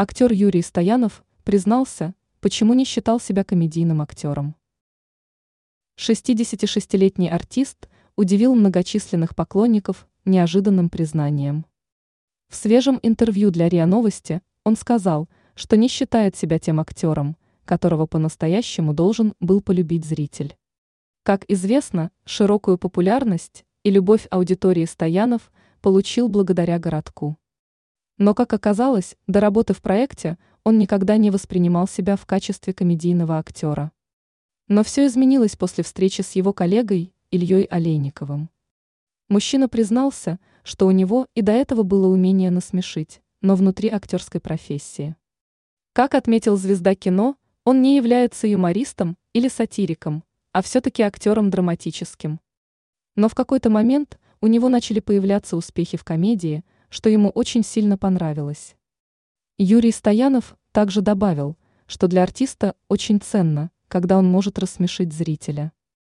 Актер Юрий Стоянов признался, почему не считал себя комедийным актером. 66-летний артист удивил многочисленных поклонников неожиданным признанием. В свежем интервью для РИА Новости он сказал, что не считает себя тем актером, которого по-настоящему должен был полюбить зритель. Как известно, широкую популярность и любовь аудитории Стоянов получил благодаря городку. Но, как оказалось, до работы в проекте он никогда не воспринимал себя в качестве комедийного актера. Но все изменилось после встречи с его коллегой Ильей Олейниковым. Мужчина признался, что у него и до этого было умение насмешить, но внутри актерской профессии. Как отметил звезда кино, он не является юмористом или сатириком, а все-таки актером драматическим. Но в какой-то момент у него начали появляться успехи в комедии, что ему очень сильно понравилось. Юрий Стоянов также добавил, что для артиста очень ценно, когда он может рассмешить зрителя.